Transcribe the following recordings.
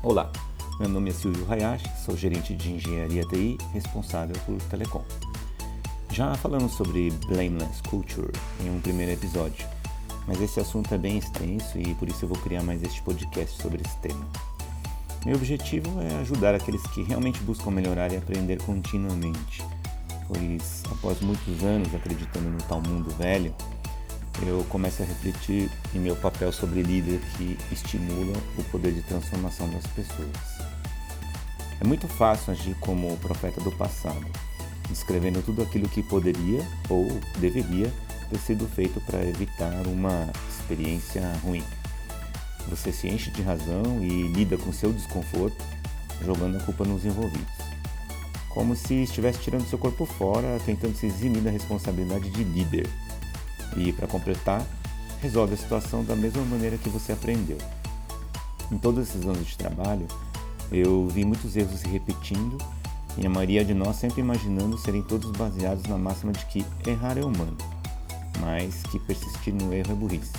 Olá, meu nome é Silvio Hayashi, sou gerente de engenharia TI responsável por telecom. Já falamos sobre Blameless Culture em um primeiro episódio, mas esse assunto é bem extenso e por isso eu vou criar mais este podcast sobre esse tema. Meu objetivo é ajudar aqueles que realmente buscam melhorar e aprender continuamente, pois após muitos anos acreditando no tal mundo velho, eu começo a refletir em meu papel sobre líder que estimula o poder de transformação das pessoas. É muito fácil agir como o profeta do passado, descrevendo tudo aquilo que poderia ou deveria ter sido feito para evitar uma experiência ruim. Você se enche de razão e lida com seu desconforto, jogando a culpa nos envolvidos. Como se estivesse tirando seu corpo fora, tentando se eximir da responsabilidade de líder e, para completar, resolve a situação da mesma maneira que você aprendeu. Em todos esses anos de trabalho, eu vi muitos erros se repetindo e a maioria de nós sempre imaginando serem todos baseados na máxima de que errar é humano, mas que persistir no erro é burrice.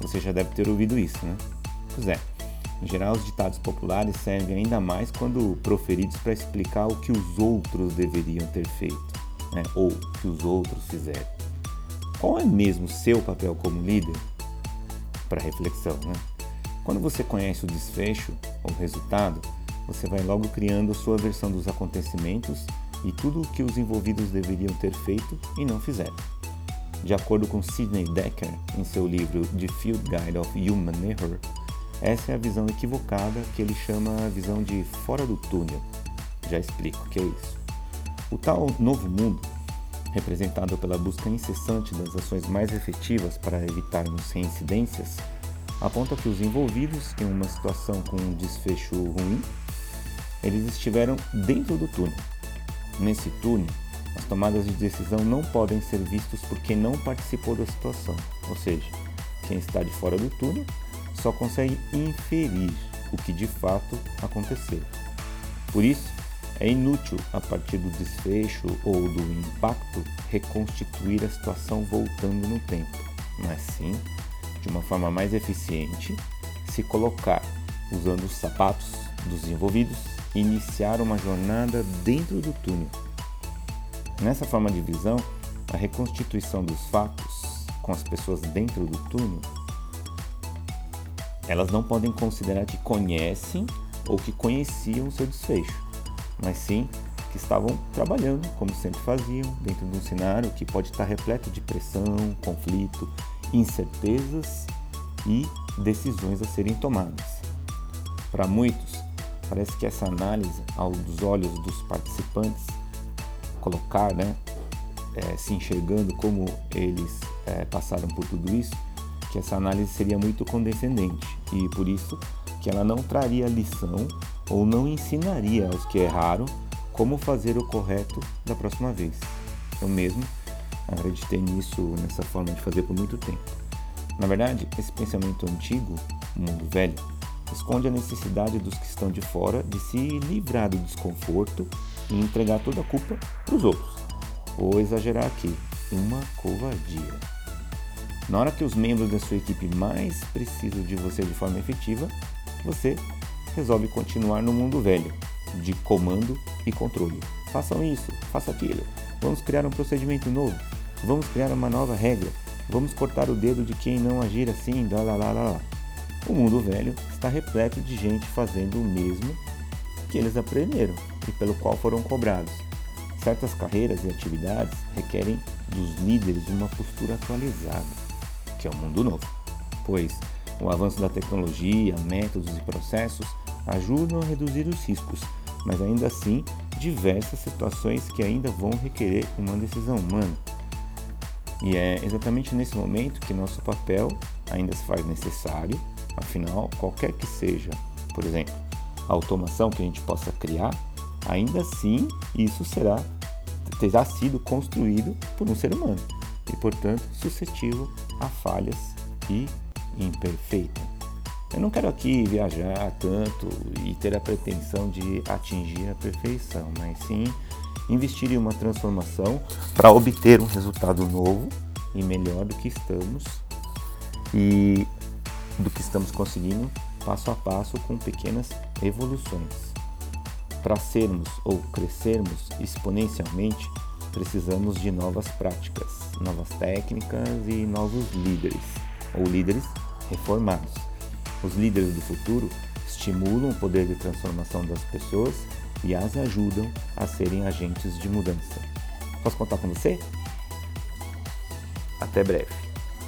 Você já deve ter ouvido isso, né? Pois é, em geral os ditados populares servem ainda mais quando proferidos para explicar o que os outros deveriam ter feito, né? ou o que os outros fizeram. Qual é mesmo seu papel como líder? Para reflexão, né? Quando você conhece o desfecho ou resultado, você vai logo criando a sua versão dos acontecimentos e tudo o que os envolvidos deveriam ter feito e não fizeram. De acordo com Sidney Decker, em seu livro The Field Guide of Human Error, essa é a visão equivocada que ele chama a visão de fora do túnel. Já explico o que é isso. O tal novo mundo representado pela busca incessante das ações mais efetivas para evitarmos reincidências, aponta que os envolvidos em uma situação com um desfecho ruim, eles estiveram dentro do túnel. Nesse túnel, as tomadas de decisão não podem ser vistas por quem não participou da situação, ou seja, quem está de fora do túnel só consegue inferir o que de fato aconteceu. Por isso, é inútil, a partir do desfecho ou do impacto, reconstituir a situação voltando no tempo, mas sim, de uma forma mais eficiente, se colocar usando os sapatos dos envolvidos e iniciar uma jornada dentro do túnel. Nessa forma de visão, a reconstituição dos fatos com as pessoas dentro do túnel, elas não podem considerar que conhecem ou que conheciam o seu desfecho mas sim que estavam trabalhando, como sempre faziam, dentro de um cenário que pode estar repleto de pressão, conflito, incertezas e decisões a serem tomadas. Para muitos, parece que essa análise, aos olhos dos participantes, colocar, né, é, se enxergando como eles é, passaram por tudo isso, que essa análise seria muito condescendente e por isso que ela não traria lição ou não ensinaria aos que erraram como fazer o correto da próxima vez. Eu mesmo acreditei nisso, nessa forma de fazer por muito tempo. Na verdade, esse pensamento antigo, mundo velho, esconde a necessidade dos que estão de fora de se livrar do desconforto e entregar toda a culpa para os outros. Vou exagerar aqui, uma covardia. Na hora que os membros da sua equipe mais precisam de você de forma efetiva, você resolve continuar no mundo velho, de comando e controle. Façam isso, façam aquilo. Vamos criar um procedimento novo. Vamos criar uma nova regra. Vamos cortar o dedo de quem não agir assim, lá lá lá lá. O mundo velho está repleto de gente fazendo o mesmo que eles aprenderam e pelo qual foram cobrados. Certas carreiras e atividades requerem dos líderes uma postura atualizada, que é o mundo novo, pois o avanço da tecnologia, métodos e processos ajudam a reduzir os riscos, mas ainda assim, diversas situações que ainda vão requerer uma decisão humana. E é exatamente nesse momento que nosso papel ainda se faz necessário, afinal, qualquer que seja, por exemplo, a automação que a gente possa criar, ainda assim isso será terá sido construído por um ser humano e, portanto, suscetível a falhas e imperfeita. Eu não quero aqui viajar tanto e ter a pretensão de atingir a perfeição, mas sim investir em uma transformação para obter um resultado novo e melhor do que estamos e do que estamos conseguindo passo a passo com pequenas evoluções. Para sermos ou crescermos exponencialmente, precisamos de novas práticas, novas técnicas e novos líderes, ou líderes reformados. Os líderes do futuro estimulam o poder de transformação das pessoas e as ajudam a serem agentes de mudança. Posso contar com você? Até breve.